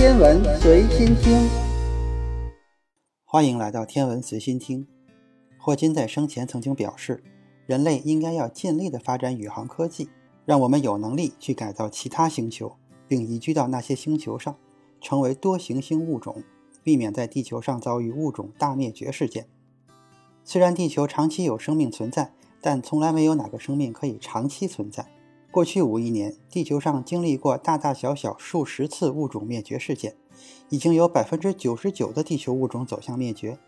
天文随心听，欢迎来到天文随心听。霍金在生前曾经表示，人类应该要尽力的发展宇航科技，让我们有能力去改造其他星球，并移居到那些星球上，成为多行星物种，避免在地球上遭遇物种大灭绝事件。虽然地球长期有生命存在，但从来没有哪个生命可以长期存在。过去五亿年，地球上经历过大大小小数十次物种灭绝事件，已经有百分之九十九的地球物种走向灭绝。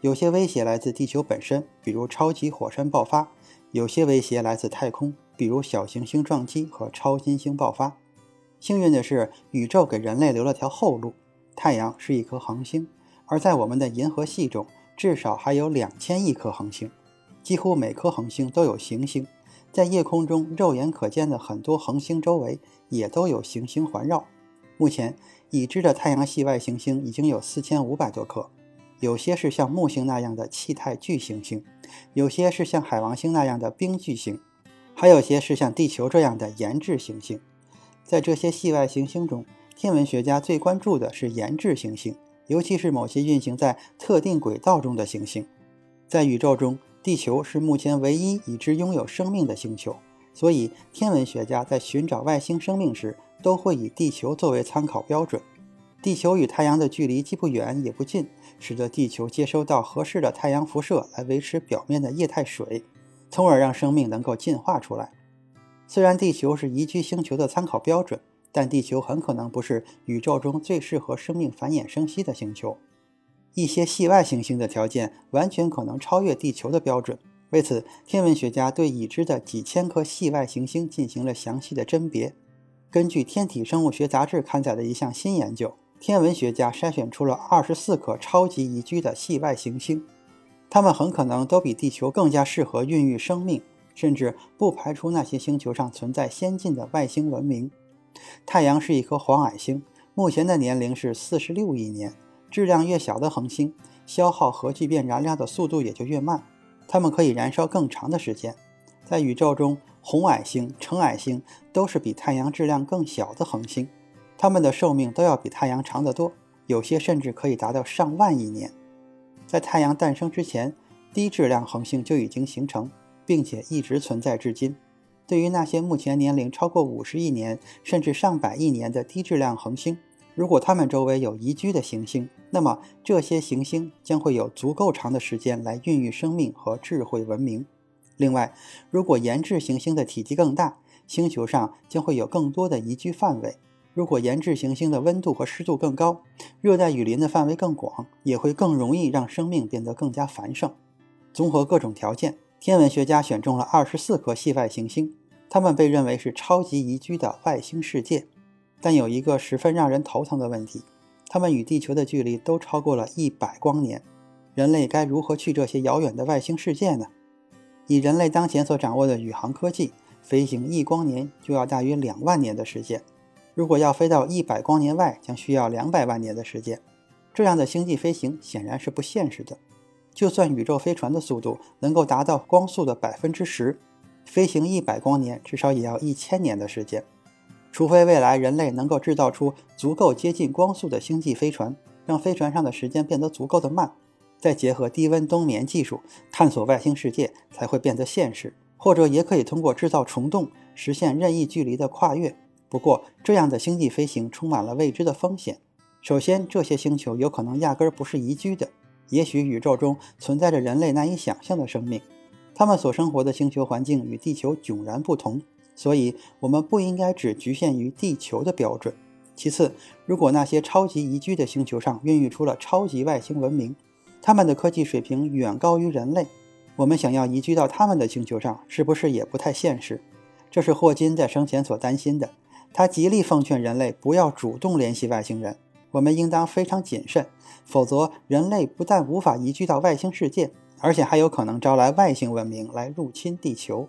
有些威胁来自地球本身，比如超级火山爆发；有些威胁来自太空，比如小行星撞击和超新星爆发。幸运的是，宇宙给人类留了条后路。太阳是一颗恒星，而在我们的银河系中，至少还有两千亿颗恒星，几乎每颗恒星都有行星。在夜空中肉眼可见的很多恒星周围，也都有行星环绕。目前已知的太阳系外行星已经有四千五百多颗，有些是像木星那样的气态巨行星，有些是像海王星那样的冰巨星，还有些是像地球这样的岩质行星。在这些系外行星中，天文学家最关注的是岩质行星，尤其是某些运行在特定轨道中的行星。在宇宙中。地球是目前唯一已知拥有生命的星球，所以天文学家在寻找外星生命时，都会以地球作为参考标准。地球与太阳的距离既不远也不近，使得地球接收到合适的太阳辐射来维持表面的液态水，从而让生命能够进化出来。虽然地球是宜居星球的参考标准，但地球很可能不是宇宙中最适合生命繁衍生息的星球。一些系外行星的条件完全可能超越地球的标准。为此，天文学家对已知的几千颗系外行星进行了详细的甄别。根据《天体生物学杂志》刊载的一项新研究，天文学家筛选出了二十四颗超级宜居的系外行星，它们很可能都比地球更加适合孕育生命，甚至不排除那些星球上存在先进的外星文明。太阳是一颗黄矮星，目前的年龄是四十六亿年。质量越小的恒星，消耗核聚变燃料的速度也就越慢，它们可以燃烧更长的时间。在宇宙中，红矮星、橙矮星都是比太阳质量更小的恒星，它们的寿命都要比太阳长得多，有些甚至可以达到上万亿年。在太阳诞生之前，低质量恒星就已经形成，并且一直存在至今。对于那些目前年龄超过五十亿年甚至上百亿年的低质量恒星，如果它们周围有宜居的行星，那么这些行星将会有足够长的时间来孕育生命和智慧文明。另外，如果岩质行星的体积更大，星球上将会有更多的宜居范围。如果岩质行星的温度和湿度更高，热带雨林的范围更广，也会更容易让生命变得更加繁盛。综合各种条件，天文学家选中了二十四颗系外行星，它们被认为是超级宜居的外星世界。但有一个十分让人头疼的问题：它们与地球的距离都超过了一百光年。人类该如何去这些遥远的外星世界呢？以人类当前所掌握的宇航科技，飞行一光年就要大约两万年的时间。如果要飞到一百光年外，将需要两百万年的时间。这样的星际飞行显然是不现实的。就算宇宙飞船的速度能够达到光速的百分之十，飞行一百光年至少也要一千年的时间。除非未来人类能够制造出足够接近光速的星际飞船，让飞船上的时间变得足够的慢，再结合低温冬眠技术探索外星世界，才会变得现实。或者也可以通过制造虫洞实现任意距离的跨越。不过，这样的星际飞行充满了未知的风险。首先，这些星球有可能压根儿不是宜居的，也许宇宙中存在着人类难以想象的生命，他们所生活的星球环境与地球迥然不同。所以，我们不应该只局限于地球的标准。其次，如果那些超级宜居的星球上孕育出了超级外星文明，他们的科技水平远高于人类，我们想要移居到他们的星球上，是不是也不太现实？这是霍金在生前所担心的。他极力奉劝人类不要主动联系外星人，我们应当非常谨慎，否则人类不但无法移居到外星世界，而且还有可能招来外星文明来入侵地球。